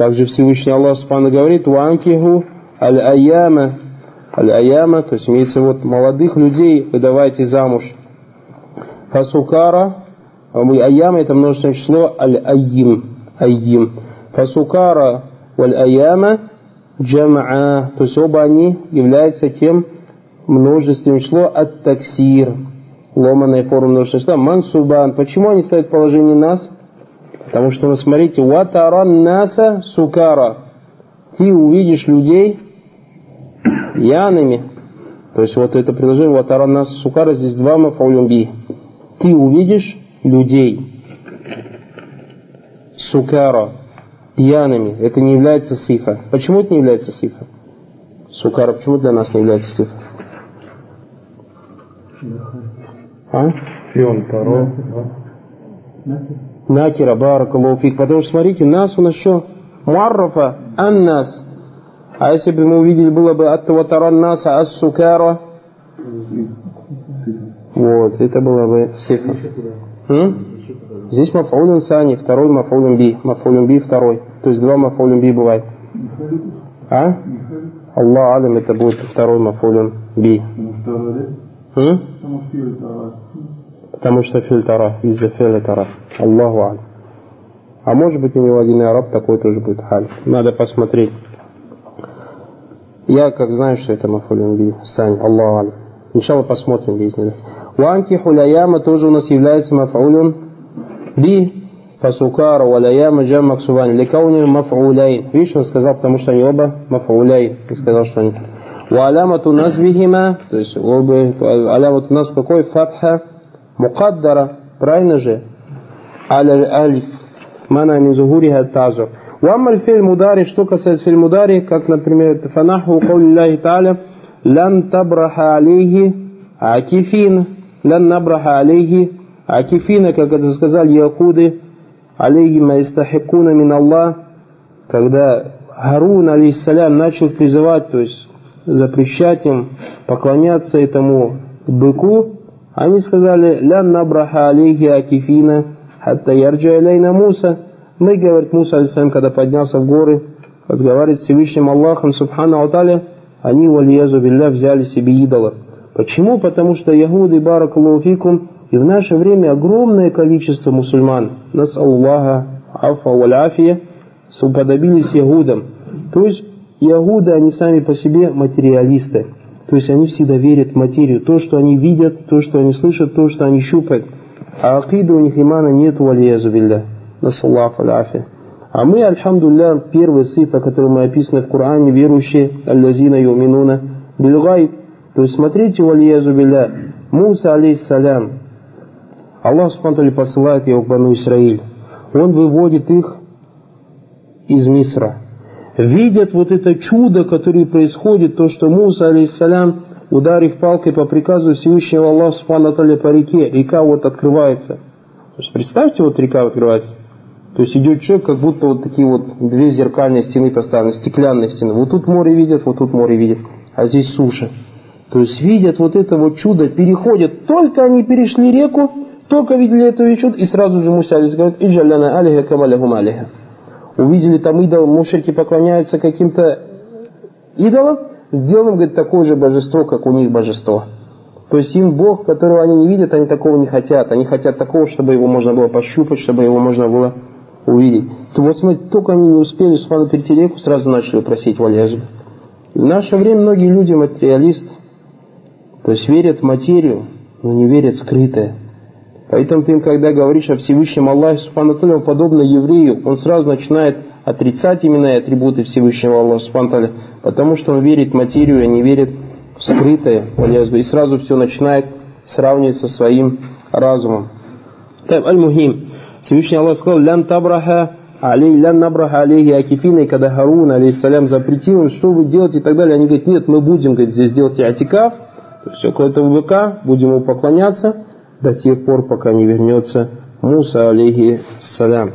Также Всевышний Аллах Субхану говорит, «Ванкиху аль-аяма». Аль-аяма, то есть имеется вот молодых людей выдавайте замуж. Фасукара, аяма это множественное число, аль-айим. Айим. Фасукара валь-аяма джамаа. То есть оба они являются кем? Множественное число от-таксир. Ломаная форма множественного числа. Мансубан. Почему они ставят положение нас? Потому что, ну, смотрите, ватаран наса сукара. Ты увидишь людей пьяными. То есть вот это предложение ватаран наса сукара, здесь два мафаулюмби. Ты увидишь людей сукара, пьяными. Это не является сифа. Почему это не является сифа? Сукара, почему для нас не является сифа? А? Фион, Таро. Накира, баракалуфик. Потому что, смотрите, нас у нас что? Муаррафа, аннас. А если бы мы увидели, было бы от того таран наса ас-сукара, вот, это было бы сифа. Здесь мафаулин сани, второй мафаулин би. Мафаулин би второй. То есть два мафаулин би бывает. А? Аллах алим, это будет второй мафаулин би. М? Потому что фильтара, из-за фильтара. Аллаху алим. А может быть у него один араб такой тоже будет халь. Надо посмотреть. Я как знаю, что это мафулин би. Сань, Аллаху алим. Иншалла посмотрим, если Ванки хуляяма тоже у нас является мафулин би. Фасукара валяяма джам максувани. Лекауни мафуляйн. Видишь, он сказал, потому что они оба мафуляйн. Он сказал, что они Валямату назвихима, то есть оба, алямату нас какой? Фатха мукаддара, правильно же? Аля алиф. Мана мин зухуриха тазур. Ваммаль фильм мудари, что касается фильм мудари, как, например, фанаху каули та'аля, лан табраха алейхи акифин, лан набраха алейхи акифина, как это сказали яхуды, алейхи ма истахикуна мин Аллах, когда Харун, алейхиссалям, начал призывать, то есть запрещать им поклоняться этому быку, они сказали, «Лян набраха алейхи акифина, хатта ярджа алейна Муса». Мы, говорит Муса, алейсалям, когда поднялся в горы, разговаривает с Всевышним Аллахом, субхану Аталя, они, валиязу билля, взяли себе идола. Почему? Потому что Ягуды, баракалуфикум, и в наше время огромное количество мусульман, нас Аллаха, афа валяфия, уподобились Ягудам. То есть Иагуды, они сами по себе материалисты. То есть они всегда верят в материю. То, что они видят, то, что они слышат, то, что они щупают. А акида у них имана нет, валиязу билля. Насаллаху аляфи. А мы, альхамдулля, первый цифра, который мы описаны в Коране, верующие, аллазина юминуна, бильгай. То есть смотрите, валиязу билля, Муса, алейхиссалям, Аллах Субхану посылает его к Бану Исраиль. Он выводит их из Мисра видят вот это чудо, которое происходит, то, что Муса, алейхиссалям, ударив палкой по приказу Всевышнего Аллаха Субхану по реке, река вот открывается. То есть представьте, вот река открывается. То есть идет человек, как будто вот такие вот две зеркальные стены поставлены, стеклянные стены. Вот тут море видят, вот тут море видят, а здесь суша. То есть видят вот это вот чудо, переходят. Только они перешли реку, только видели это чудо, и сразу же Муса говорит, «Иджаляна алиха камалихум алиха» увидели там идол, мушрики поклоняются каким-то идолам, сделаем, говорит, такое же божество, как у них божество. То есть им Бог, которого они не видят, они такого не хотят. Они хотят такого, чтобы его можно было пощупать, чтобы его можно было увидеть. То вот смотрите, только они не успели с вами перейти реку, сразу начали просить валяжу. В наше время многие люди материалисты, то есть верят в материю, но не верят в скрытое. Поэтому ты когда говоришь о Всевышнем Аллахе, Субхану подобно еврею, он сразу начинает отрицать именно атрибуты Всевышнего Аллаха, Субхану потому что он верит в материю, а не верит в скрытое, и сразу все начинает сравнивать со своим разумом. Так, аль-мухим. Всевышний Аллах сказал, лян табраха алей, лян набраха алейхи акифина, и когда Харун, алейхиссалям, запретил что вы делаете и так далее, они говорят, нет, мы будем говорит, здесь делать атикав, то есть около этого быка, будем ему поклоняться, до тех пор, пока не вернется Муса, алейхи салям.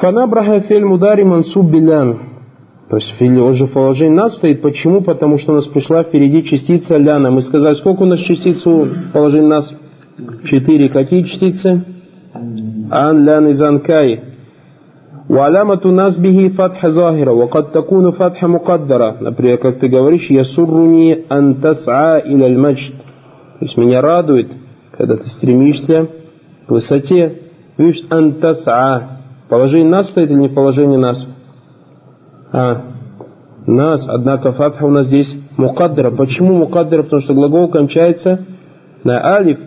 Фанабраха фильм мудари мансуб билян. То есть он же в положении нас стоит. Почему? Потому что у нас пришла впереди частица ляна. Мы сказали, сколько у нас частиц у положения нас? Четыре. Какие частицы? Ан, лян и занкай. وعلامة نصبه فتح ظاهرة وقد تكون فتح مقدرة например как ты говоришь يسرني أن تسعى إلى المجد то есть меня радует когда ты стремишься к высоте. Видишь, антаса. Положение нас стоит или не положение нас? А, нас. Однако фатха у нас здесь мукаддара. Почему мукаддара? Потому что глагол кончается на алиф.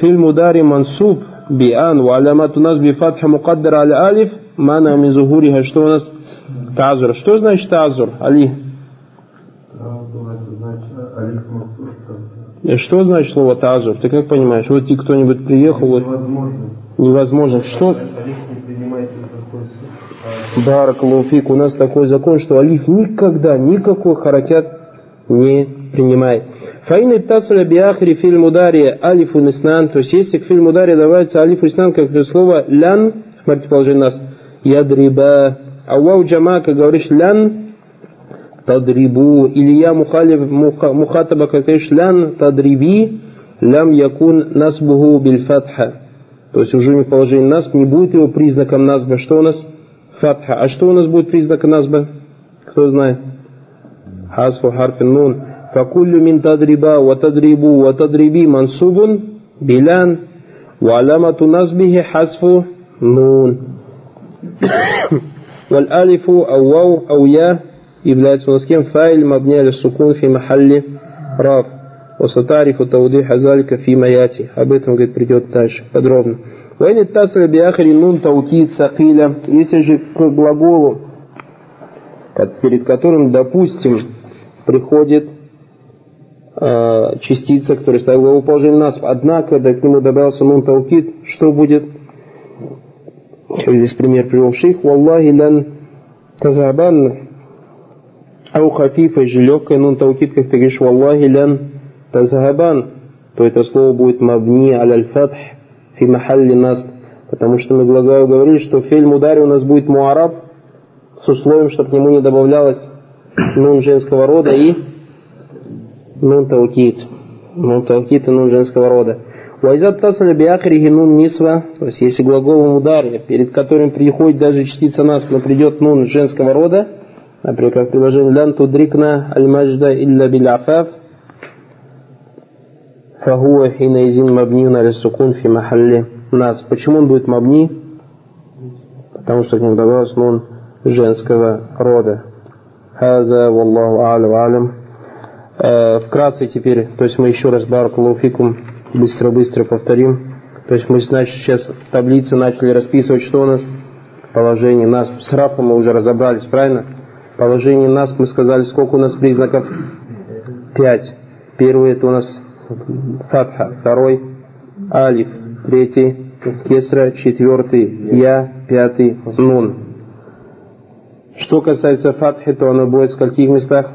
Фильм удари мансуб биан ва алямат у нас би фатха мукаддара аля алиф мана мин зухуриха. Что у нас? Тазур. Что значит тазур? Али. Алиф что значит слово тазур? Ты как понимаешь? Вот тебе кто-нибудь приехал, вот невозможно. Что? Барак Луфик, у нас такой закон, что алиф никогда никакой харакят не принимает. Фаин тасля биахри фильм удари алифу ниснан, то есть если к фильму ударе добавится алифу ниснан, как слово лян, смотрите положение нас, ядриба. А вау джама, как говоришь, лян тадрибу. Или я мухалиф мухатаба, как говоришь, лян тадриби, лям якун насбуху биль фатха. То есть уже не положение насб, не будет его признаком насба. Что у нас? Фатха. А что у нас будет признаком насба? Кто знает? Хасфу харфин нун. فكل من تدريبا وتدريبو وتدريبي منصوب بلان وعلامة نصبه حذف نون والالف أو واو أو يا является у нас кем? файл мабня или сукун фи махалли раб. Осатарифу таудиха залика фи маяти. Об этом, говорит, придет дальше подробно. Вайни тасра биахри нун таукид сакиля. Если же к глаголу, перед которым, допустим, приходит а, частица, которая ставит глагол положение нас, однако, когда к нему добавился нун таукид, что будет? Здесь пример привел шейх. Валлахи лан тазабанна Ау хафифа, же легкая, нун таукид, как ты говоришь, «Валлахи лян тазабан», то это слово будет мабни аль-фатх фи махалли насб, потому что мы глаголу говорили, что фильм ударе у нас будет муараб с условием, чтобы к нему не добавлялось нун женского рода и нун таукид. Нун таукид и нун женского рода. Вайзат тасаля биахрихи нун нисва, то есть если глаголом ударе, перед которым приходит даже частица нас, но придет нун женского рода, например, как предложение лян тудрикна аль-маджда илля биляфаф, фахуа хинаизин мабни на сукун фи махалли нас. Почему он будет мабни? Потому что к нему добавилось нун женского рода. Хаза, валлаху а'ля алям. Э, вкратце теперь, то есть мы еще раз баракулуфикум быстро-быстро повторим. То есть мы, значит, сейчас таблицы начали расписывать, что у нас положение нас. С рафом мы уже разобрались, правильно? Положение нас, мы сказали, сколько у нас признаков? Пять. Первый это у нас фатха, второй алиф, третий кесра, четвертый я, пятый нун. Что касается фатхи, то оно будет в скольких местах?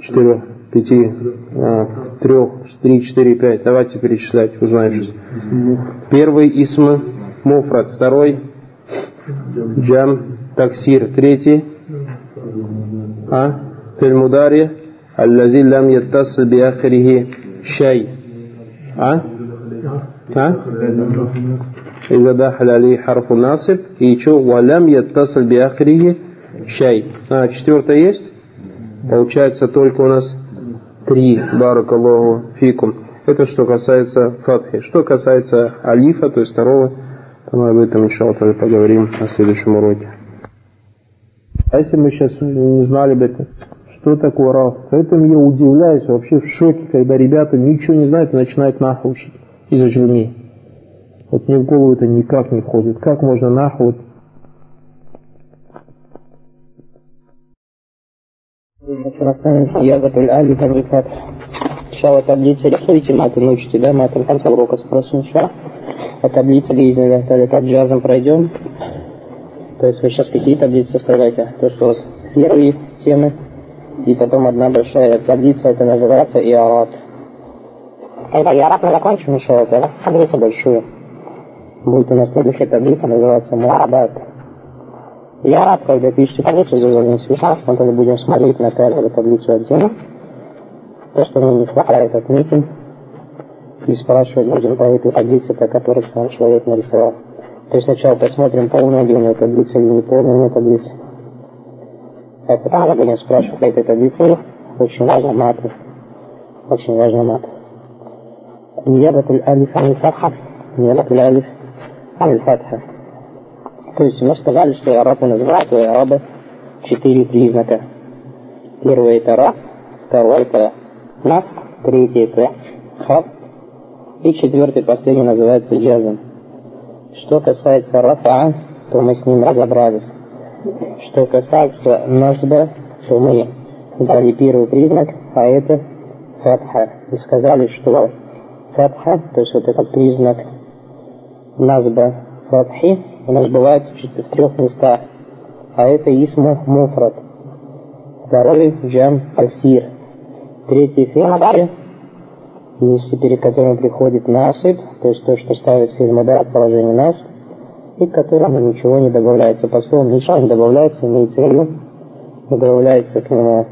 Четырех пяти, а, трех, три, четыре, пять. Давайте перечислять, узнаем. Первый исм муфрат, второй джам таксир, третий а фильмудари аллази лам яттасл биахрихи шай. А? А? إذا دخل عليه حرف ناصب и что ولم يتصل بآخره شيء. А, четвертое есть? Получается только у нас Три. Баракаллаху фикум. Это что касается фатхи. Что касается алифа, то есть второго, то мы об этом, иншаллах, поговорим на следующем уроке. А если мы сейчас не знали бы это, что такое раф? Поэтому я удивляюсь, вообще в шоке, когда ребята ничего не знают и начинают нахуй учить из-за джуми. Вот мне в голову это никак не входит. Как можно нахуй вот Расставим сиягатуль али фабрикат. Сначала таблица, рисуйте маты, научите, да, маты, в конце урока спросим еще. А таблица Гейзеля, так джазом пройдем. То есть вы сейчас какие таблицы составляете? То, что у вас первые темы, и потом одна большая таблица, это называется Иарат. Когда Иарат мы закончим еще, это таблицу большую. Будет у нас следующая таблица, называется Муарабат. Рад, когда пишете таблицу, зазвоним связался, мы тогда будем смотреть на каждую таблицу отдельно. То, что мне не хватает, отметим. И спрашивать будем по этой таблице, по которой сам человек нарисовал. То есть сначала посмотрим, полная ли у него таблица или не полная у него таблица. А потом уже будем спрашивать по этой таблице. Очень важно маты. Очень важно маты. نيابة الألف عن الفتحة نيابة الألف عن الفتحة То есть мы сказали, что арабы называют у араба четыре признака. Первый это ра, второй это нас, третий это хаб, и четвертый, последний называется джазм. Что касается рафа, то мы с ним разобрались. Что касается назба, то мы взяли первый признак, а это фатха. И сказали, что фатха, то есть вот этот признак назба фатхи, у нас бывает в трех местах. А это исму муфрат. Второй джам аль-сир. Третий фи'л, если перед которым приходит насып, то есть то, что ставит фильм удар положение нас, и к которому ничего не добавляется. По словам ничего не добавляется, имеется в не добавляется к нему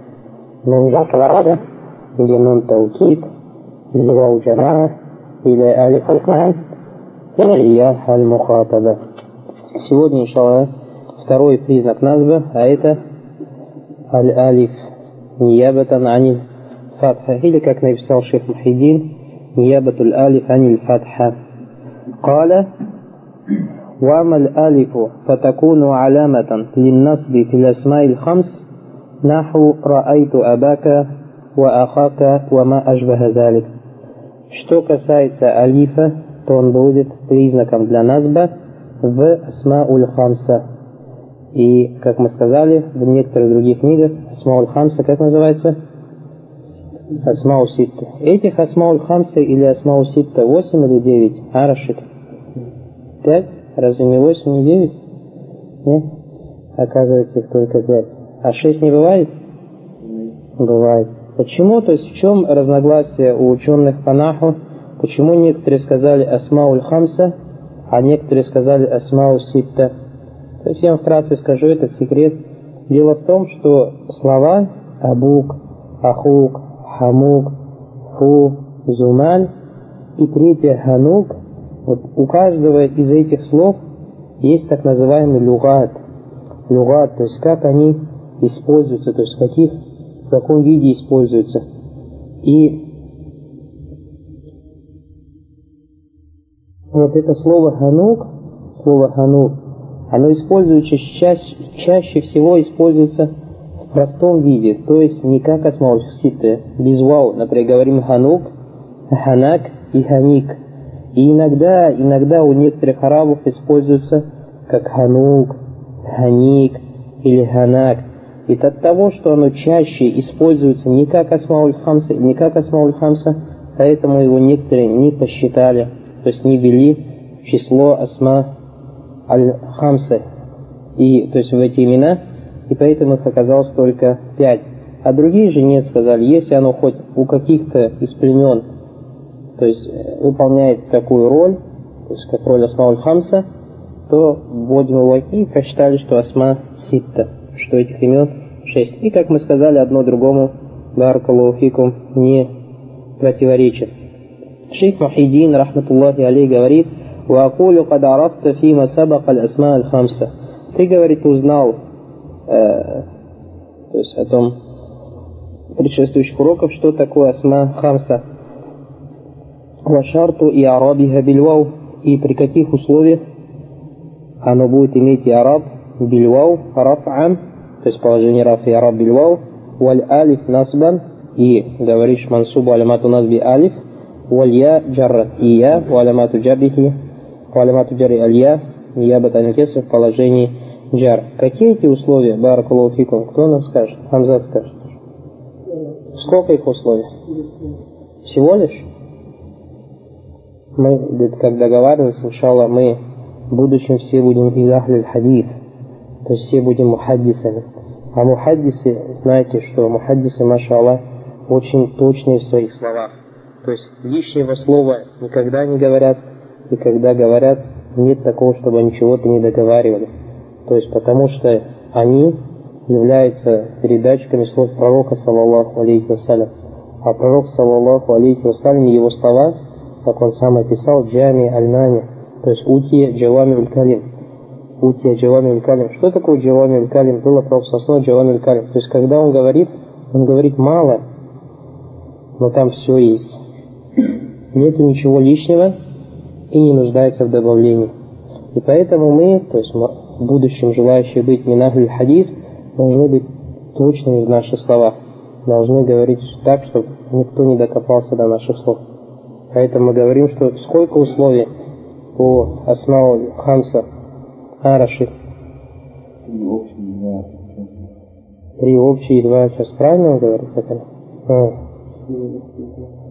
нун рода, или нун таукид, или вау или алиф аль или я аль-мухатаба. Сегодня, иншаллах, второй признак назба, а это аль-алиф, ниябатан аниль фатха, или, как написал шейх Мухиддин, ниябатуль алиф аниль фатха. قال وأما الألف فتكون علامة للنصب في الأسماء الخمس نحو رأيت أباك وأخاك وما أشبه ذلك Что касается алифа, то он будет признаком для назба в Асмауль Хамса. И, как мы сказали, в некоторых других книгах Асмауль Хамса, как называется? الأسماء الستة. Этих الأسماء الخمسة или الأسماء الستة 8 или 9? А, Рашид? 5? Разве не 8, не 9? Нет? Оказывается, их только 5. А 6 не бывает? Бывает. Почему? То есть в чем разногласие у ученых по نحو? Почему некоторые сказали Асмауль Хамса, а некоторые сказали Асмау Ситта? То есть я вам вкратце скажу этот секрет. Дело в том, что слова Абук, Ахук, Хамук, Фу, Зумаль и третье Ханук, вот у каждого из этих слов есть так называемый люгат. Люгат, то есть как они используются, то есть каких в каком виде используется. И вот это слово ханук, слово ханук, оно используется чаще, чаще всего используется в простом виде, то есть не как асмауль-ситы, без вау, например, говорим ханук, ханак и ханик. И иногда, иногда у некоторых арабов используется как ханук, ханик или ханак. И от того, что оно чаще используется не как Асмауль Хамса, не как Асмауль Хамса, поэтому его некоторые не посчитали, то есть не ввели в число Асма Аль-Хамса, и, то есть в эти имена, и поэтому их оказалось только пять. А другие же нет, сказали, если оно хоть у каких-то из племен, то есть э, выполняет такую роль, то есть как роль Асмауль Хамса, то вводим его и посчитали, что Асма Ситта, что этих имен шесть. И как мы сказали, одно другому Баракалуфикум не противоречит. Шейх Махидин, рахматуллахи алей, говорит, «Ва акулю кад фима сабака аль-асма аль-хамса». Ты, говорит, узнал э, то есть о том предшествующих уроков, что такое асма хамса. Вашарту и арабиха бильвау. И при каких условиях оно будет иметь и араб бильвау раф'ан, то есть положение раф и араб бильвау, валь алиф насбан, и говоришь мансубу алямату назби алиф, валь я джаррат и я, валямату джабихи, валямату джарри аль я, ниябат в положении джар. Какие эти условия, баракалуфикум, кто нам скажет? Хамза скажет. Сколько их условий? Всего лишь? Мы, как договаривались, иншаллах, мы в будущем все будем из ахлиль хадис то есть все будем мухаддисами. А мухаддисы, знаете, что мухаддисы, маша Аллах, очень точные в своих словах. То есть лишнего слова никогда не говорят, и когда говорят, нет такого, чтобы они чего-то не договаривали. То есть потому что они являются передатчиками слов пророка, саллаллаху алейхи вассалям. А пророк, саллаллаху алейхи вассалям, его слова, как он сам описал, джами аль-нами, То есть утия джавами калим. Утия джавами калим. Что такое джавами калим? Было правословно джавами калим. То есть когда он говорит, он говорит мало, но там все есть. Нету ничего лишнего и не нуждается в добавлении. И поэтому мы, то есть в будущем желающие быть минахль хадис, должны быть точными в наших словах. Должны говорить так, чтобы никто не докопался до наших слов. Поэтому мы говорим, что сколько условий по Асмау Хамса а, Рашид? Три общие и два сейчас правильно он говорит? Это? А.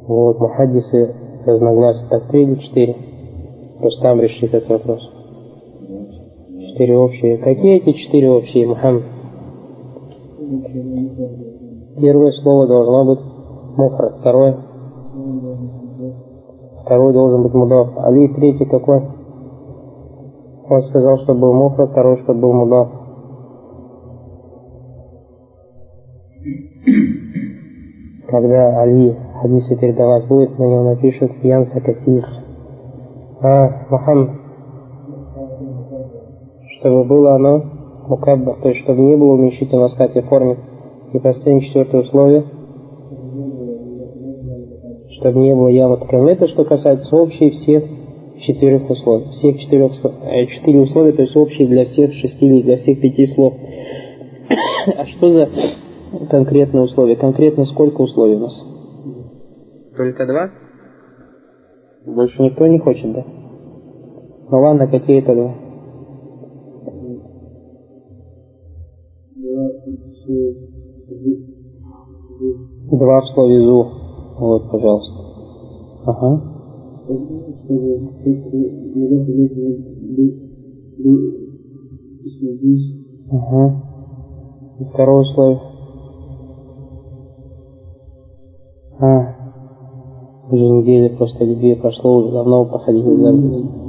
Вот, мухаддисы разногласия. Так, три или четыре? Просто там решит этот вопрос. Четыре общие. Какие эти четыре общие, Мухаммад? Первое слово должно быть мухра, второе второй должен быть мудаф. Али третий какой? Он сказал, что был мухра, второй, что был мудаф. Когда Али хадисы передавать будет, на него напишут Янса Касир. А, Мухаммад. Чтобы было оно мукаббар, то есть чтобы не было уменьшительного скате форме. И последнее четвертое условие – чтобы не было ямы Это что касается общей всех четырех условий. Всех четырех, э, четыре условия, то есть общие для всех шести или для всех пяти слов. А что за конкретные условия? Конкретно сколько условий у нас? Только два? Больше никто не хочет, да? Ну ладно, какие это два? Два в слове «зу». Вот, пожалуйста. Ага. Ага. И второе условие. А. Уже неделя просто две прошло, уже давно проходили запись.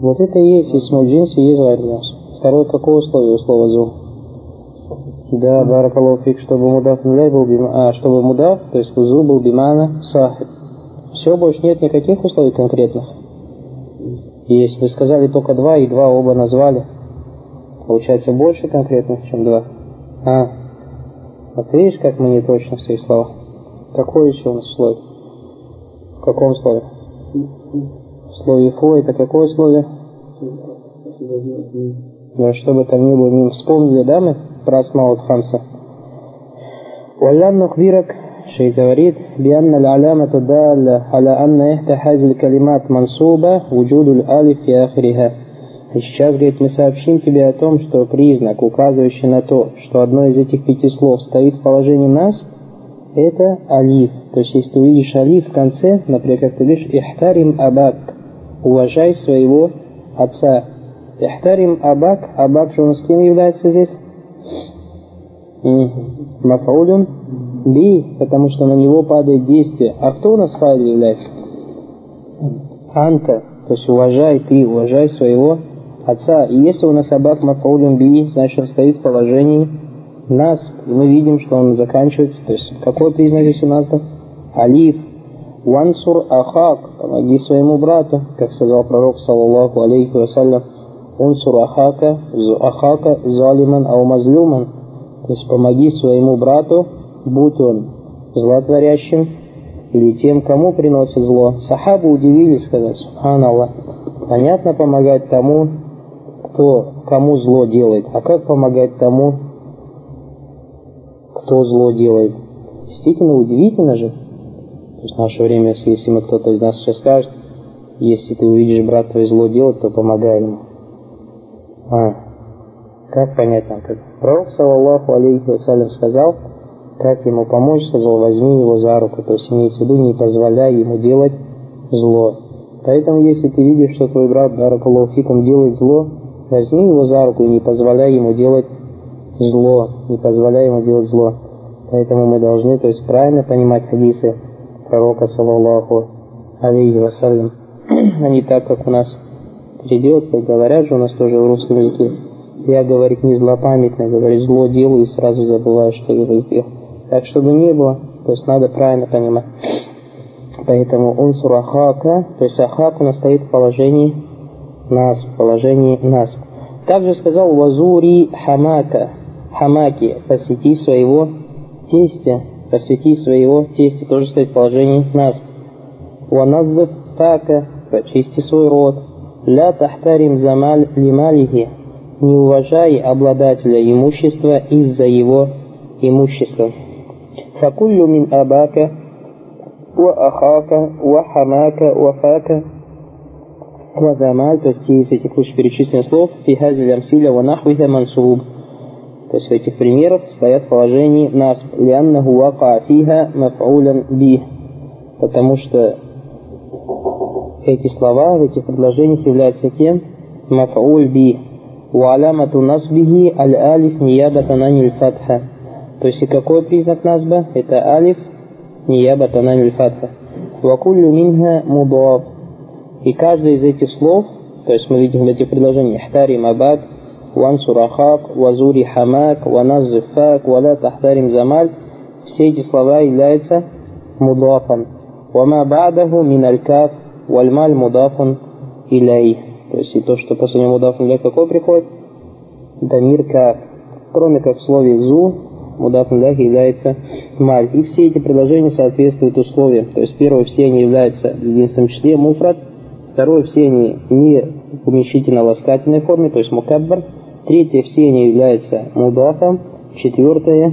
Вот это и есть, если джинсы, есть вариант. Второе, какое условие у слова зум? Да, баракаллаху фик, чтобы нуляй был бима, а, чтобы мудаф, то есть узу был бимана сахиб. Все, больше нет никаких условий конкретных. Есть. Вы сказали только два, и два оба назвали. Получается больше конкретных, чем два. А, вот видишь, как мы не точно в своих словах. Какое еще у нас условие? В каком слове? В слове فو это какое условие? Да, чтобы там не было, мимо вспомнили, да, мы? про Асмаут Хамса. ولم نخبرك شيء говорит بأن العلامة الدالة على أن إحدى هذه الكلمات منصوبة وجود الألف في آخرها. И сейчас, говорит, мы сообщим тебе о том, что признак, указывающий на то, что одно из этих пяти слов стоит в положении нас, это алиф. То есть, если ты увидишь алиф в конце, например, как ты видишь, ихтарим абак, уважай своего отца. Ихтарим абак, абак же у нас кем является здесь? Мафаулюн би, потому что на него падает действие. А кто у нас файл является? Анта, то есть уважай ты, уважай своего отца. И если у нас абак мафаулюн би, значит он стоит в положении нас. И мы видим, что он заканчивается. То есть какой признак здесь у нас? Алиф. Вансур ахак, помоги своему брату, как сказал пророк, саллаллаху алейхи вассалям, Унсур ахака, ахака залиман ау мазлюман, то есть помоги своему брату, будь он злотворящим или тем, кому приносит зло. Сахабы удивились, сказать, Аллах, понятно помогать тому, кто кому зло делает, а как помогать тому, кто зло делает? Действительно удивительно же. То есть в наше время, если мы кто-то из нас сейчас скажет, если ты увидишь брат твой зло делать, то помогай ему. А, как понять нам? Как Пророк, саллаллаху алейхи вассалям, сказал, как ему помочь, сказал, возьми его за руку, то есть имеется в виду, не позволяй ему делать зло. Поэтому, если ты видишь, что твой брат, баракалуфикум, делает зло, возьми его за руку и не позволяй ему делать зло, не позволяй ему делать зло. Поэтому мы должны, то есть правильно понимать хадисы пророка, саллаллаху алейхи вассалям, а не так, как у нас переделать, как говорят же у нас тоже в русском языке. Я, говорит, не злопамятно, говорит, зло делаю и сразу забываю, что его сделал. Так, чтобы не было, то есть надо правильно понимать. Поэтому унсур ахака, то есть ахак у нас стоит в положении нас, в положении нас. Также сказал вазури хамака, хамаки, посети своего тестя, посвяти своего тестя, тоже стоит в положении нас. Ваназзав фака, почисти свой рот. Ля тахтарим замаль лималихи, не уважай обладателя имущества из-за его имущества. Факуллю мин абака, хамака, ва фака, Вадамаль, то есть из этих вышеперечисленных слов, фихазиль амсиля ва нахвиха мансуб. То есть в этих примерах стоят в положении нас, лианнаху вака фиха маф'улян би. Потому что эти слова в этих предложениях являются кем? Маф'уль би. Уалямату насбихи аль-алиф ниябатан аниль фатха. То есть и какой признак насба? Это алиф ниябатан аниль фатха. Вакуллю минха мудаф. И каждое из этих слов, то есть мы видим в этих предложениях, «Хтарим абак», «Вансур ахак», «Вазури хамак», «Ваназзиф фак», «Валя тахтарим замаль», все эти слова являются мудафан. «Вама ба'даху мин аль-каф, вальмаль мудафан илей». То есть и то, что после него мудафан илей какой приходит? Дамир каф. Кроме как в слове «зу», мудафан илей является маль. И все эти предложения соответствуют условиям. То есть первое, все они являются в единственном числе муфрат, Второе, все они не в уменьшительно-ласкательной форме, то есть мукаббар. Третье, все они являются мудафом. Четвертое,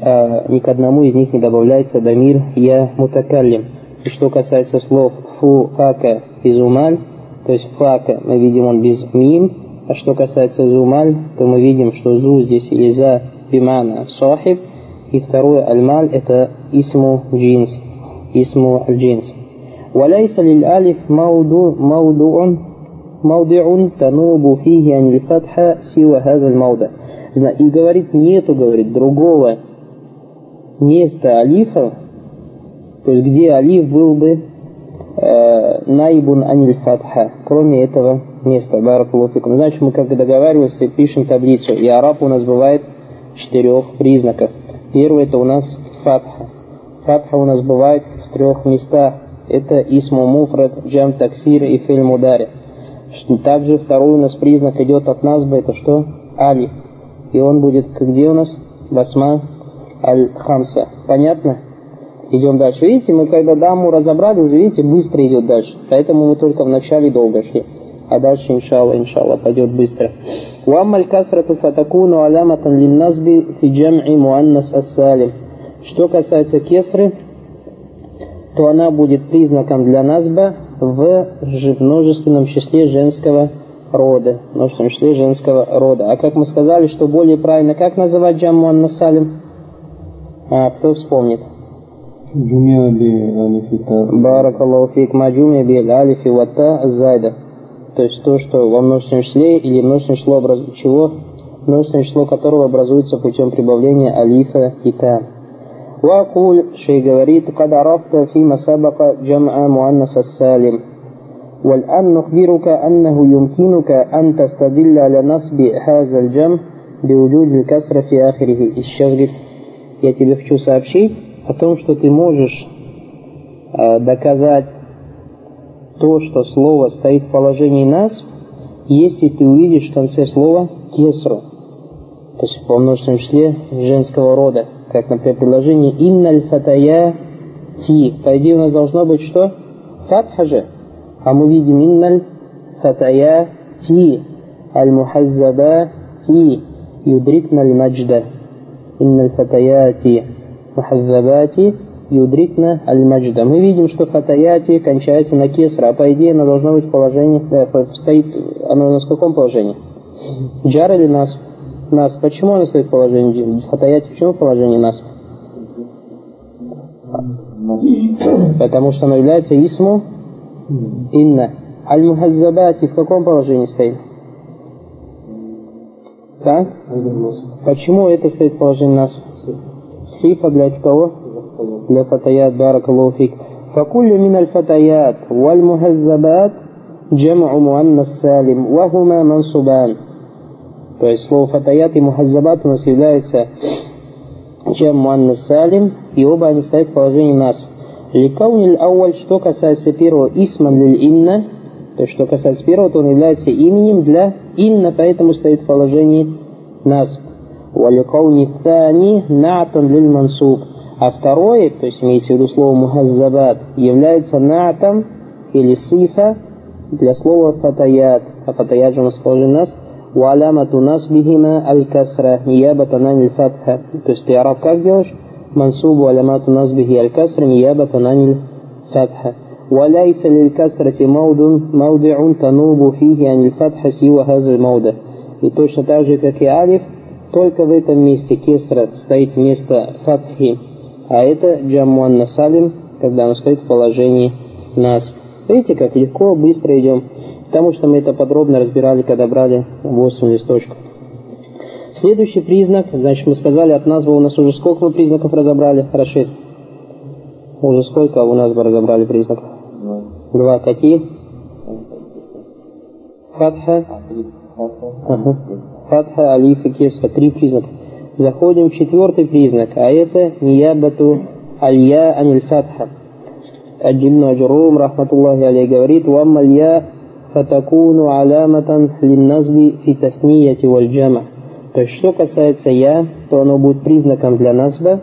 э, ни к одному из них не добавляется дамир я мутакаллим. И что касается слов фу, фака и зумаль, то есть фака мы видим он без мим, а что касается зумаль, то мы видим, что зу здесь или за бимана сахиб, и второе альмаль это исму джинс, исму аль-джинс. وليس للألف موضوع موضوع موضع تنوب فيه عن الفتحة سوى هذا الموضع. И говорит, нету, говорит, другого места алифа, то есть где алиф был бы э, наибун аниль фатха, кроме этого места. Баракулуфикум. Значит, мы как договаривались, пишем таблицу. И араб у нас бывает четырех признаков. Первый это у нас фатха. Фатха у нас бывает в трех местах это исму муфрад, джам таксир и фильм мудари. Также второй у нас признак идет от насба, это что? Али. И он будет где у нас? Басма аль-хамса. Понятно? Идем дальше. Видите, мы когда даму разобрали, уже видите, быстро идет дальше. Поэтому мы только в начале долго шли. А дальше, иншалла, иншалла, пойдет быстро. وأما الكسرة فتكون علامة للنصب في جمع مؤنث السالم. Что касается кесры, то она будет признаком для назба в множественном числе женского рода. Множественном числе женского рода. А как мы сказали, что более правильно, как называть джамму аннасалим? А, кто вспомнит? Джумия би алифита. Баракаллаху фик маджумия би алифи вата зайда. То есть то, что во множественном числе или множественное число образ... чего? Множественное число которого образуется путем прибавления алифа и та. وأقول شيء говорит قد عرفت فيما سبق جمع مؤنث السالم والآن نخبرك أنه يمكنك أن تستدل على نصب هذا الجمع بوجود الكسر في آخره и сейчас говорит я тебе хочу сообщить о том что ты можешь э, доказать то что слово стоит в положении нас если ты увидишь в конце слова кесру то есть во множественном числе женского рода как, например, предложение «Инналь фатая ти». По идее у нас должно быть что? Фатха же. А мы видим «Инналь фатая ти». Аль-мухаззаба ти. Юдрикна аль-маджда. Инналь фатаяти. Мухаззабати юдрикна аль-маджда. Мы видим, что фатаяти кончается на кесра, а по идее оно должно быть в положении, э, стоит, оно у нас в каком положении? Джар или нас? нас. Почему оно стоит в положении Хатаят почему в положении нас? Потому что оно является исму инна. Аль-Мухаззабати в каком положении стоит? Да? Почему это стоит в положении нас? Сифа для кого? Для фатаят баракаллаху фик. فكل من الفتيات والمهذبات جمع مؤنث سالم وهما منصوبان то есть слово фатаят и мухаззабат у нас является чем муаннас салим, и оба они стоят в положении нас. Ликауниль ауаль, что касается первого, исман лиль инна, то есть что касается первого, то он является именем для инна, поэтому стоит в положении насб. Валикауни тани натан лиль мансуб. А второе, то есть имеется в виду слово мухаззабат, является натом или сифа для слова фатаят. А фатаят же у нас положен нас. Валамату насбихима аль-касра, ниябатан аль-фатха. То есть ты араб как делаешь? منصوب علامات نصبه الكسر نيابة عن الفتحة وليس للكسرة موضع, موضع تنوب فيه عن الفتحة سوى هذا الموضع и точно так же, как и алиф, только в этом месте кесра стоит вместо фатхи, а это джамуан насалим, когда он стоит в положении нас. Видите, как легко, быстро идем, потому что мы это подробно разбирали, когда брали 8 листочков. Следующий признак, значит, мы сказали, от назва у нас уже сколько мы признаков разобрали, Рашид? Уже сколько у нас бы разобрали признаков? Два. Какие? فتحة. Ага. فتحة, ألف и كسرة. Три признака. Заходим в четвертый признак, а это نيابة الياء عن الفتحة. Аджибну Аджурум, رحمة الله عليه, говорит, «وأما الياء فتكون علامة للنصب في التثنية والجمع». То есть, что касается «ياء», то оно будет признаком для نصب а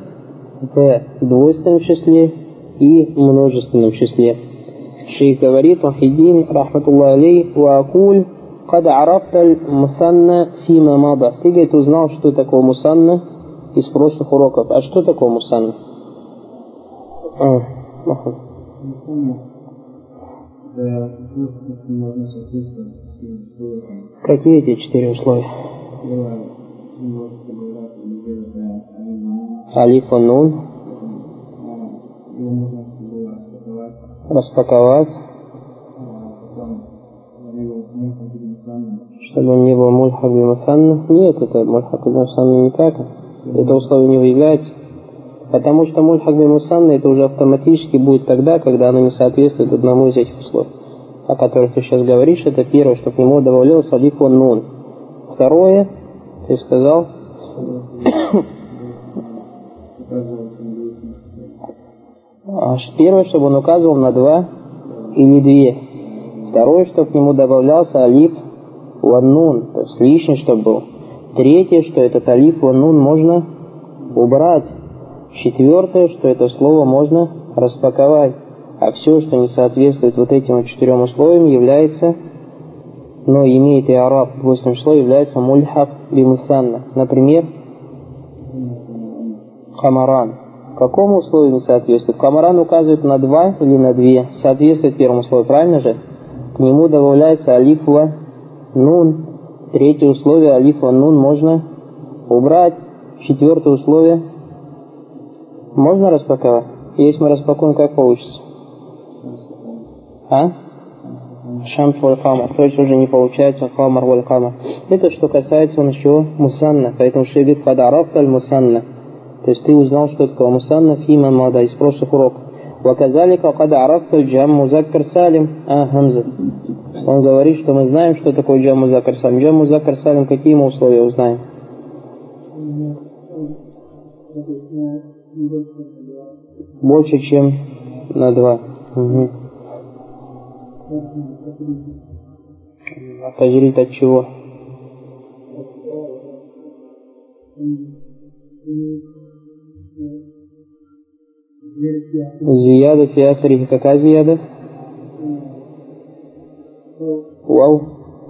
в двойственном числе и множественном числе. Шейх говорит, Вахидин, рахматуллах алей, ваакуль, قد عرفت المثنى فيما مضى. Ты, говорит, узнал, что такое мусанна из прошлых уроков. А что такое мусанна? А, Какие эти четыре условия? Алиф нун. Распаковать. Чтобы он не был мульхак бимасанна. Нет, это мульхак бимасанна не так. Это условие не выявляется. Потому что мульхак бимасанна это уже автоматически будет тогда, когда оно не соответствует одному из этих условий о которых ты сейчас говоришь, это первое, что к нему добавлялся алиф нун. Второе, ты сказал, а первое, чтобы он указывал на два или две. Второе, чтобы к нему добавлялся алиф ваннун, то есть лишний, чтобы был. Третье, что этот алиф ваннун можно убрать. Четвертое, что это слово можно распаковать. А все, что не соответствует вот этим четырем условиям, является но имеет и араб в двойственном числе, является мульхаб бимусанна. Например, хамаран. Какому условию не соответствует? Камаран указывает на два или на две. Соответствует первому условию, правильно же? К нему добавляется алифва нун. Третье условие алифва нун можно убрать. Четвертое условие можно распаковать? Если мы распакуем, как получится? А? Шамс валь то есть уже не получается камар валь камар. Это что касается он еще мусанна, поэтому что говорит кадарафт аль мусанна. То есть ты узнал, что такое мусанна фима мада из прошлых уроков. Кад арафта джам музаккар салим. А, Хамза. Он говорит, что мы знаем, что такое джам музаккар салим. Джам музаккар салим, какие мы условия узнаем? Больше, чем на два. Угу. Тажрит от чего? Зияда фи ахрихи. Какая зияда? Вау.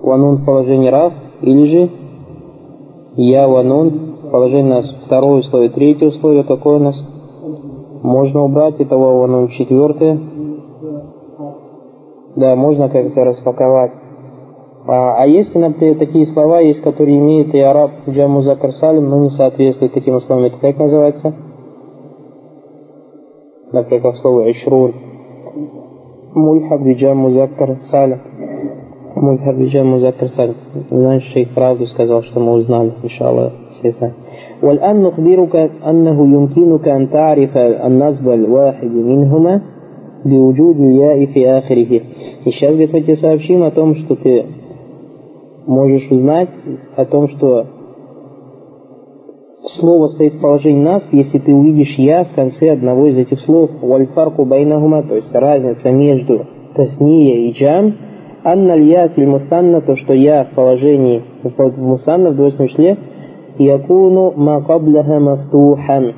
Ванун в положении рав. Или же я ванун в положении нас. Второе условие. Третье условие какое у нас? Можно убрать это ванун. Четвертое. Да, можно как-то распаковать. А, а есть, например, такие слова, есть, которые имеют и араб джаму закар салим, но не соответствуют таким условиям. Это как называется? Например, как слово ишрур. Мульхаб джаму закар салим. Мульхаб джаму закар салим. Знаешь, шейх правду сказал, что мы узнали, иншаллах, все знают. والآن نخبرك أنه يمكنك أن تعرف النصب الواحد منهما بوجود الياء في آخره. И сейчас, говорит, мы тебе сообщим о том, что ты можешь узнать, о том, что слово стоит в положении нас, если ты увидишь «я» в конце одного из этих слов. «Вальфарку байнахума», то есть разница между тасния и джам, анна я мусанна, то, что я в положении в мусанна в двойственном числе, якуну макабляха мафтухан,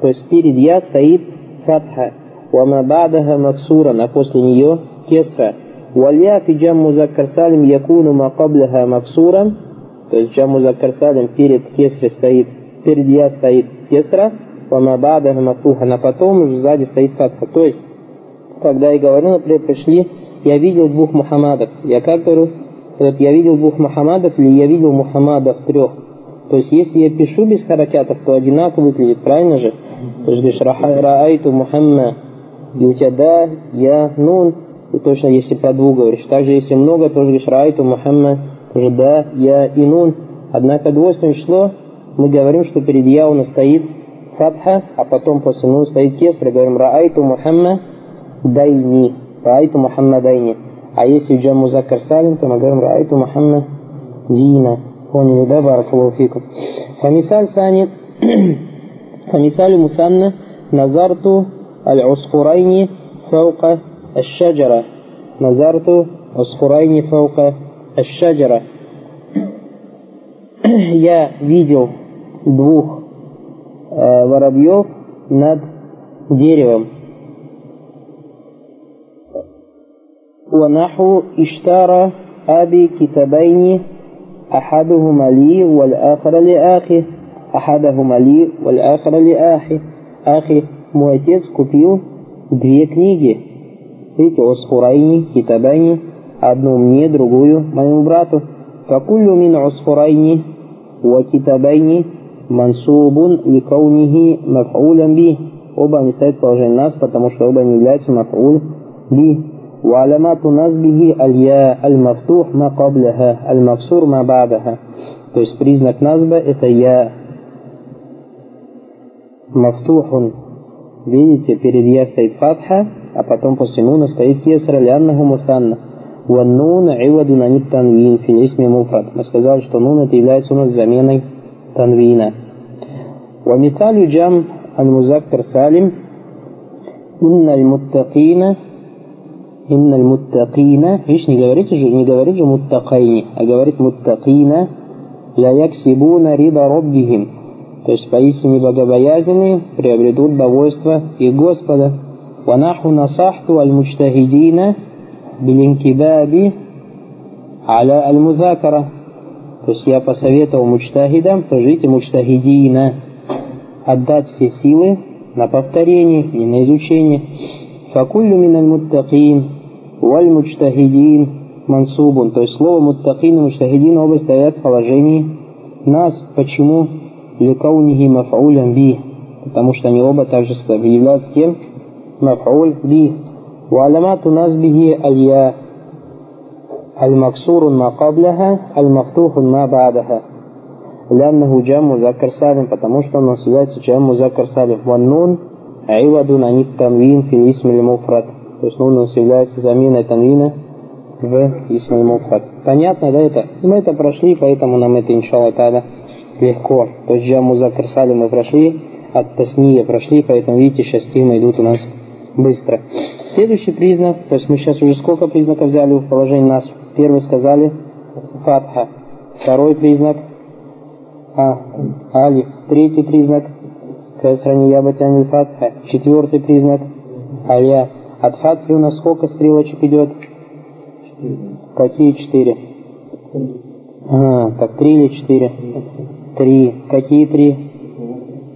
то есть перед я стоит фатха, вама бадаха максуран, а после нее кесра. Валья фи джам музаккар салим якуну макабляха максуран, то есть джам музаккар салим перед кесрой стоит, перед я стоит кесра, вама бадаха мафтухан, а потом уже сзади стоит фатха. То есть, когда я говорю, например, пришли, я видел двух Мухаммадов. Я как говорю, вот я видел двух Мухаммадов или я видел Мухаммадов трех. То есть, если я пишу без харакятов, то одинаково выглядит, правильно же? То есть, говоришь, раайту Мухаммад, и у тебя да, я, нун, и точно если по двух говоришь. Также, если много, тоже говоришь, раайту Мухаммад, тоже да, я и нун. Однако двойственное число, мы говорим, что перед я у нас стоит фатха, а потом после нун стоит кесра, говорим, раайту Мухаммад, дайни, Раайту Мухаммадайни. А если в джамму закар салим, то мы говорим Раайту Мухаммад Дина. Поняли, да, Баракулуфику? Фамисаль Сани. Фамисаль Мусанна. Назарту Аль-Усфурайни фаука Аш-Шаджара. Назарту Усфурайни фаука Аш-Шаджара. Я видел двух э, воробьев над деревом. ونحو اشترى أبي كتابين أحدهما لي والآخر لأخي أحدهما لي والآخر لأخي أخي мой отец купил две книги. Видите, Осфурайни, Китабайни, одну мне, другую моему брату. Факулю мин Осфурайни ва Китабайни мансубун ликаунихи маф'улям би. Оба они стоят в положении нас, потому что оба они являются маф'уль би. وعلامات نصبه الياء المفتوح ما قبلها المكسور ما بعدها то есть признак назба это я мафтухун видите перед я стоит фатха а потом после нуна стоит кесра ляннаху муфанна والنون عوض عن التنوين في الاسم مفرد мы сказали что нун это является у нас заменой танвина ومثال جمع المذكر سالم إن المتقين Инналь муттакина, видишь, не говорит же, не говорит же муттакайни, а говорит муттакина, ля яксибуна рида роббихим. То есть поистине богобоязненные приобретут довольство их Господа. Ванаху насахту аль-мучтахидина билинкибаби аля аль-музакара. То есть я посоветовал мучтахидам, скажите мучтахидина, отдать все силы на повторение и на изучение. Факуллю миналь муттакин, Валь мучтахидин мансубун. То есть слово муттакин и мучтахидин оба стоят в положении нас. Почему? Ликаунихи мафаулян би. Потому что они оба также являются кем? Мафауль би. وعلامات نصبه الياء المكسور ما قبلها المفتوح ما بعدها لأنه جمع مذكر سالم потому что он является جمع مذكر سالم والنون عوض عن التنوين في الاسم المفرد То есть нун у нас является заменой танвина в Исмаль Муфрат. Понятно, да, это? Мы это прошли, поэтому нам это, иншалла тада, легко. То есть Джаму Закр Сали мы прошли, от Тасния прошли, поэтому, видите, сейчас темы идут у нас быстро. Следующий признак, то есть мы сейчас уже сколько признаков взяли в положении нас? Первый сказали Фатха. Второй признак а, Алиф. Третий признак Касрани Ябатян Фатха. Четвертый признак Алия. От хатфи у нас сколько стрелочек идет? Какие четыре? А, так три или четыре? Три. Какие три?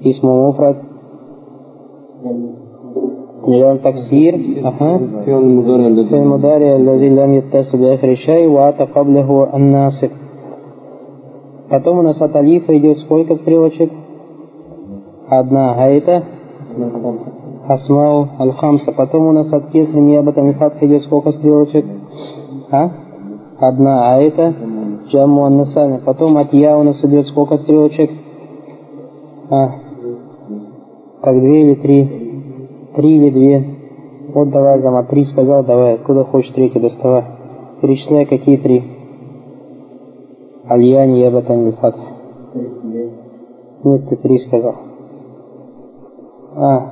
Исму Муфрат. Таксир. Ага. Фил Мудари Аллази Лам Яттасу Бяхришай Ваата Каблиху Аннасик. Потом у нас от Алифа идет сколько стрелочек? Одна. А это? Асмау Аль-Хамса. Потом у нас от Кесри Ниябата Мифатха идет сколько стрелочек? А? Одна. А это Джаму Аннасани. Потом от Я у нас идет сколько стрелочек? А? Так, две или три? Три или две? Вот давай, Зама, три сказал, давай, откуда хочешь третью доставай. Перечисляй, какие три. Аль-Я, Ниябата Мифатха. Нет, ты три сказал. А.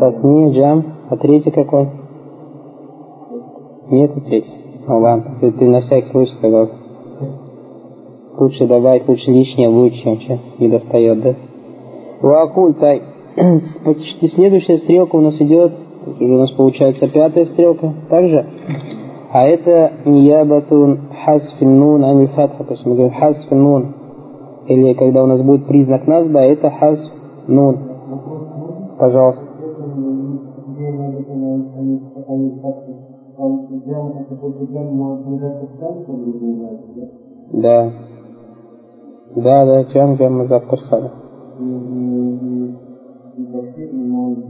Тасни, джам. А третий какой? Нет, третий. Ну ладно, ты, ты на всякий случай сказал. Лучше добавить, лучше лишнее будет, чем что не достает, да? Вакуль, тай. Следующая стрелка у нас идет, уже у нас получается пятая стрелка, также. А это ниябатун хасфин нун аниль фатха, то есть мы говорим хасфин. Или когда у нас будет признак назба, это хасф нун. Пожалуйста. Да. Да, да, джам, джам, музаккар салим.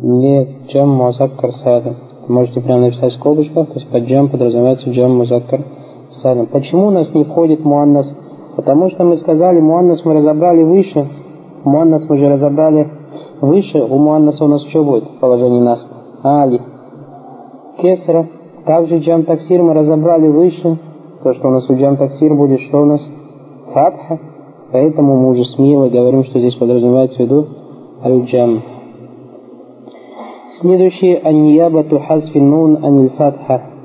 Нет, джам, музаккар салим. Можете прямо написать в скобочках, то есть под джам подразумевается джам, музаккар салим. Почему у нас не входит муаннас? Потому что мы сказали, муаннас мы разобрали выше. Муаннас мы же разобрали выше. У муаннаса у нас что будет в положении нас? Али. Кесра. Также джам таксир мы разобрали выше. То, что у нас у джам таксир будет, что у нас? Фатха. Поэтому мы уже смело говорим, что здесь подразумевается в виду аль-джам. Следующий аньябату хазфи нун аниль фатха.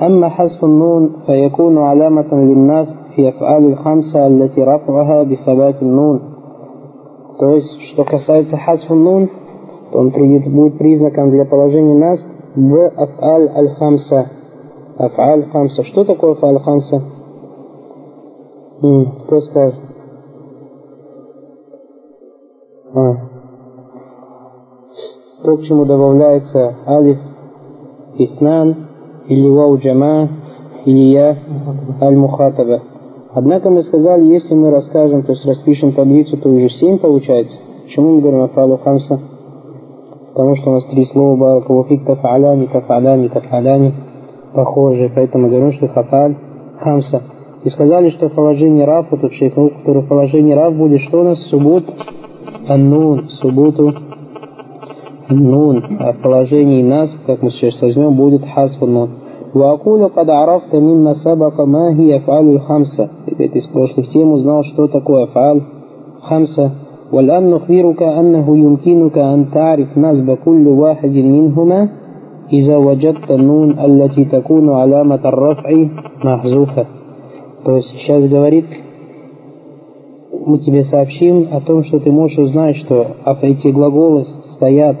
أما حذف النون فيكون علامة للناس في أفعال الخمسة التي رفعها بثبات النون. то есть, что касается хазфу нун, то он будет признаком для положения нас в афаль аль-хамса. Афаль хамса. Что такое афаль хамса? Кто скажет? А. То, к чему добавляется алиф, итнан, или вау джама, или я аль-мухатаба. Однако мы сказали, если мы расскажем, то есть распишем таблицу, то уже семь получается. Почему мы говорим афалу хамса? Потому что у нас три слова баракалуфик тафаляни, тафаляни, тафаляни похожие, поэтому мы говорим, что хафаль хамса. И сказали, что положение рав, вот шейх который в положении будет, что у нас? Суббот, аннун, субботу, нун. А в положении нас, как мы сейчас возьмем, будет хасфу. وأقول قد عرفت مما سبق ما هي أفعال الخمسة. Говорит, из прошлых тем узнал, что такое أفعال خمسة. والآن نخبرك أنه يمكنك أن تعرف نسب كل واحد منهما إذا وجدت النون التي تكون علامة الرفع محذوفة. То есть сейчас говорит, мы тебе сообщим о том, что ты можешь узнать, что эти глаголы стоят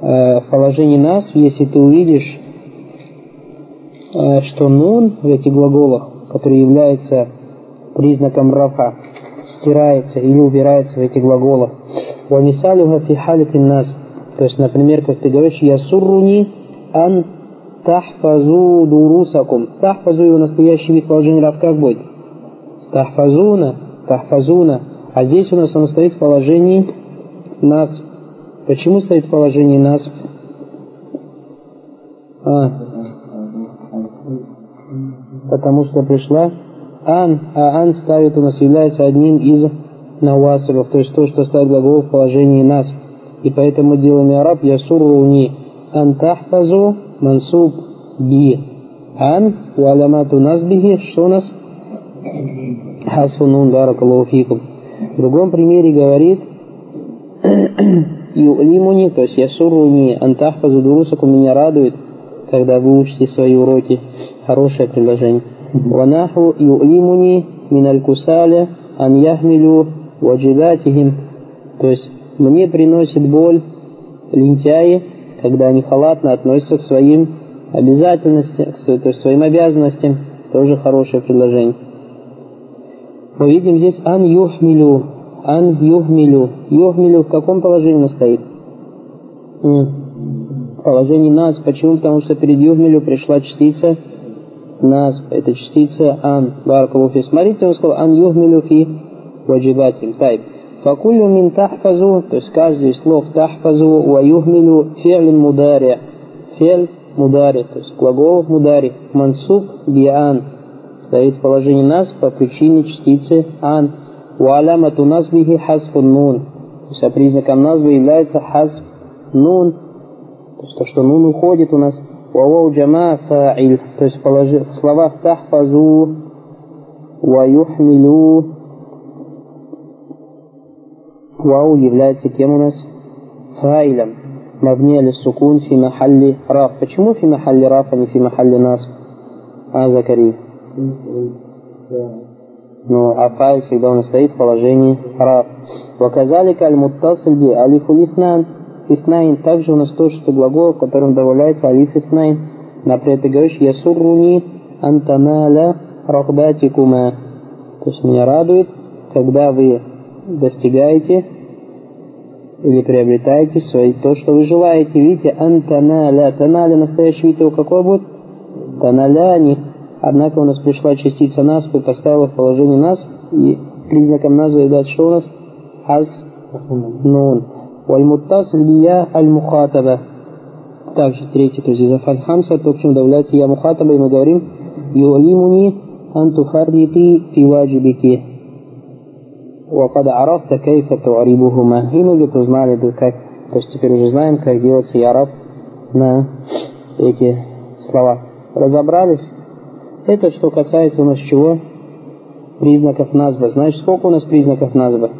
в положении нас, если ты увидишь, что нун в этих глаголах, который является признаком рафа, стирается или убирается в этих глаголах. Вамисалюха фи халятин нас. То есть, например, как ты говоришь, я сурруни ан тахфазу дурусакум. Тахфазу его настоящий вид положения рав как будет? Тахфазуна, тахфазуна. А здесь у нас он стоит в положении нас. Почему стоит в положении нас? А. Потому что пришла ан, а ан ставит у нас является одним из навасилов, то есть то, что ставит глагол в положении нас. И поэтому делаем араб ясурруни ан тахфазу мансуб би ан у аламату насбихи, что у нас? Хасфу нун баракаллаху фикум. В другом примере говорит юлимуни, то есть ясурруни ан тахфазу дурусакум меня радует, когда вы учите свои уроки. Хорошее предложение. Ванаху юимуни миналь кусаля ан яхмилю ваджигатихим. То есть мне приносит боль лентяи, когда они халатно относятся к своим обязательностям, то есть своим обязанностям. Тоже хорошее предложение. Мы видим здесь ан юхмилю. Ан юхмилю. Юхмилю в каком положении стоит? Положении нас. Почему? Потому что перед юхмилю пришла частица нас, это частица ан, баракалуфи. Смотрите, он сказал ан юхмилю фи ваджибатим. Тайп. Факулю мин тахфазу, то есть каждый слов тахфазу, ва юхмилю фи'лин мудари. Фи'л мудари, то есть глагол мудари. Мансуб биан. Стоит в положении нас по причине частицы ан. Ва алямату назбихи хасфун нун. То есть а признаком назбы является хасф нун то, есть, то что нун уходит у нас вавау джама фа'иль, то есть положи в словах тахфазу ва юхмилю вау является кем у нас? Фаилем. Мабни аль сукун фи махалли раф. Почему фи махалли раф, а не фи махалли нас? А, Закари? Ну, а файл всегда у нас стоит в положении раф. Ваказалика аль муттасль би алифу лифнан. Ифнайн. Также у нас тоже, что глагол, в котором добавляется алиф ифнайн. Например, ты говоришь «Ясурруни антаналя рахбатикума». То есть меня радует, когда вы достигаете или приобретаете свои, то, что вы желаете. Видите, антаналя. Таналя настоящий вид его какой будет? Таналяни. Однако у нас пришла частица нас, и поставила в положение нас, и признаком назвы является что у нас? Аз нун. Вальмуттасиль бия аль-мухатаба. Также третий, то есть из хамса, то, к чему добавляется я мухатаба, и мы говорим юалимуни антухаррити фи ваджибики. وقد عرفت كيف تعربهما и мы где-то узнали, да, как, то есть теперь уже знаем, как делается яраб на эти слова. Разобрались? Это что касается у нас чего? Признаков назба. Значит, сколько у нас признаков назба?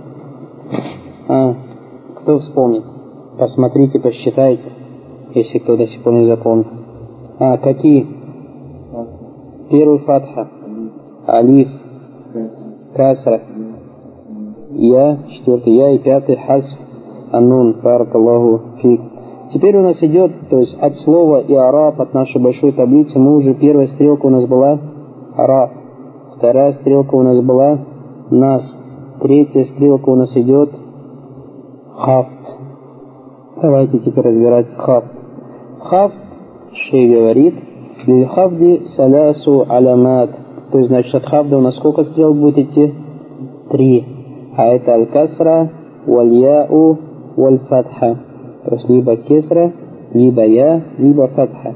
А, кто вспомнит? Посмотрите, посчитайте, если кто до сих пор не запомнил. А, какие? Первый фатха. Алиф. Касра. Я, четвертый я и пятый хасф. Аннун. Баракаллаху фик. Теперь у нас идет, то есть от слова и араб, от нашей большой таблицы, мы уже первая стрелка у нас была араб. Вторая стрелка у нас была нас. Третья стрелка у нас идет хафт. Давайте теперь разбирать хафт. Хафт, шей говорит, хафди салясу алямат. То есть, значит, от хафда у нас сколько стрелок будет идти? Три. А это аль-касра, валь-яу, валь-фатха. То есть либо кесра, либо я, либо фатха.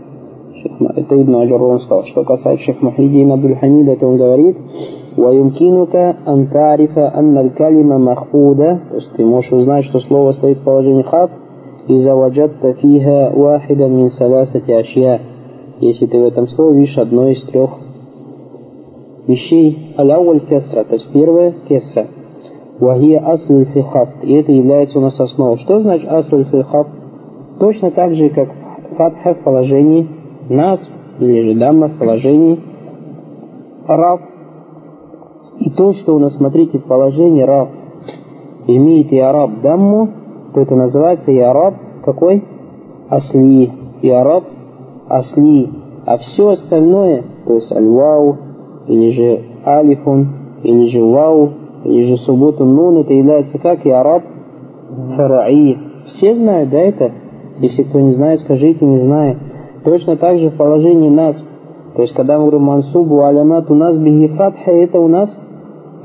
Это Ибн Аджарун сказал. Что касается шейх Мухиддин Абдуль-Хамида, то он говорит, ويمكنك أن تعرف أن الكلمة مخفوضة то есть ты можешь узнать, что слово стоит в положении хаб إذا وجدت فيها واحدا من ثلاثة أشياء если ты в этом слове видишь одно из трех вещей аль кесра, то есть первое кесра Вахия аслюль фихафт. И это является у нас основой. Что значит аслюль фихафт? Точно так же, как фатха в положении нас, или же дамма в положении рав. И то, что у нас, смотрите, в положении рав имеет и араб дамму, то это называется и араб какой? Асли. И араб асли. А все остальное, то есть аль-вау, или же алифун, или же вау, или же субботу нун, это является как и араб фараи. Все знают, да, это? Если кто не знает, скажите, не знаю. Точно так же в положении нас. То есть, когда мы говорим мансубу алямат у нас фатха, это у нас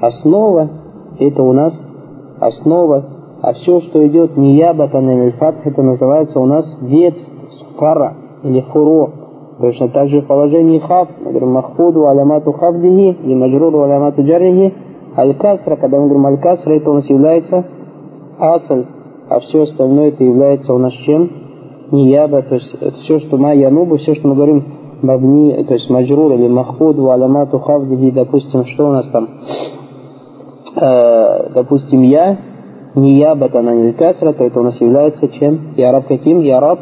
основа, это у нас основа. А все, что идет не ябатан или фатх, это называется у нас ветвь, фара или фуро. Точно так же в положении хаб, мы говорим махфуду алямату хабдихи и маджруру алямату джарихи, Аль-Касра, когда мы говорим Аль-Касра, это у нас является асаль, а все остальное это является у нас чем? Нияба, то есть это все, что ма янубу, все, что мы говорим мабни, то есть маджрур или махуд, валамату хавдиги, допустим, что у нас там, э, допустим, я, нияба, это на аль-касра, то это у нас является чем? Яраб каким? Яраб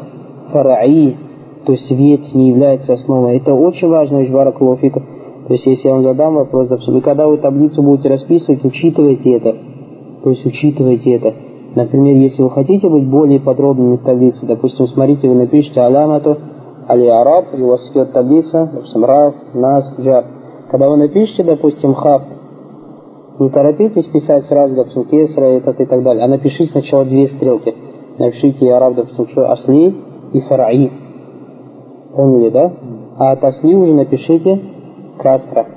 фараи, то есть ветвь не является основой. Это очень важно, вещь баракулуфика. То есть, если я вам задам вопрос, допустим, и когда вы таблицу будете расписывать, учитывайте это. То есть, учитывайте это. Например, если вы хотите быть более подробными в таблице, допустим, смотрите, вы напишите алямату, али араб, у вас идет таблица, допустим, рав, нас, джар. Когда вы напишете, допустим, хаб, не торопитесь писать сразу, допустим, кесра, этот и так далее, а напишите сначала две стрелки. Напишите араб, допустим, что асли и фараи. Поняли, да? А от асли уже напишите касра.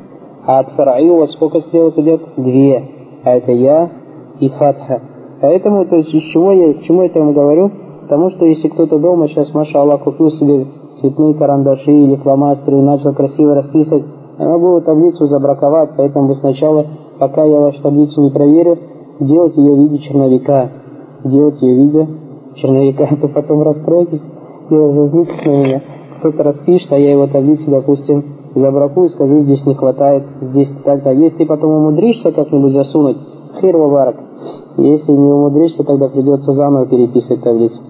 А от фараи у вас сколько стрелок идет? Две. А это я и фатха. Поэтому, то есть, из чего я, к чему я это вам говорю? Потому что если кто-то дома сейчас, маша Аллах, купил себе цветные карандаши или фломастеры и начал красиво расписывать, я могу таблицу забраковать, поэтому вы сначала, пока я вашу таблицу не проверю, делать ее в виде черновика. Делать ее в виде черновика, а то потом расстроитесь и разозлитесь на меня. Кто-то распишет, а я его таблицу, допустим, забракую, скажу, здесь не хватает, здесь так-то. Если ты потом умудришься как-нибудь засунуть, хир варак, Если не умудришься, тогда придется заново переписывать таблицу.